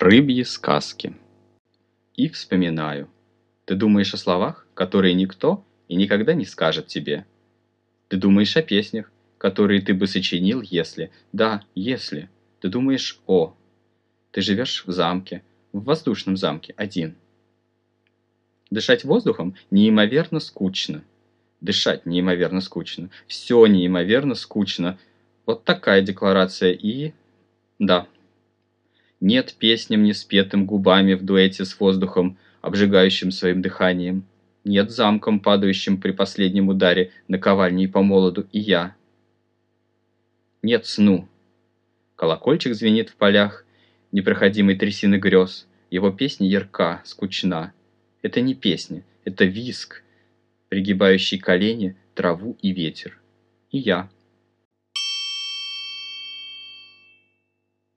Рыбьи сказки. И вспоминаю. Ты думаешь о словах, которые никто и никогда не скажет тебе. Ты думаешь о песнях, которые ты бы сочинил, если... Да, если. Ты думаешь о... Ты живешь в замке, в воздушном замке, один. Дышать воздухом неимоверно скучно. Дышать неимоверно скучно. Все неимоверно скучно. Вот такая декларация и... Да. Нет песням, не спетым губами в дуэте с воздухом, обжигающим своим дыханием. Нет замком, падающим при последнем ударе на ковальне и по молоду, и я. Нет сну. Колокольчик звенит в полях, непроходимой трясины грез. Его песня ярка, скучна. Это не песня, это виск, пригибающий колени, траву и ветер. И я.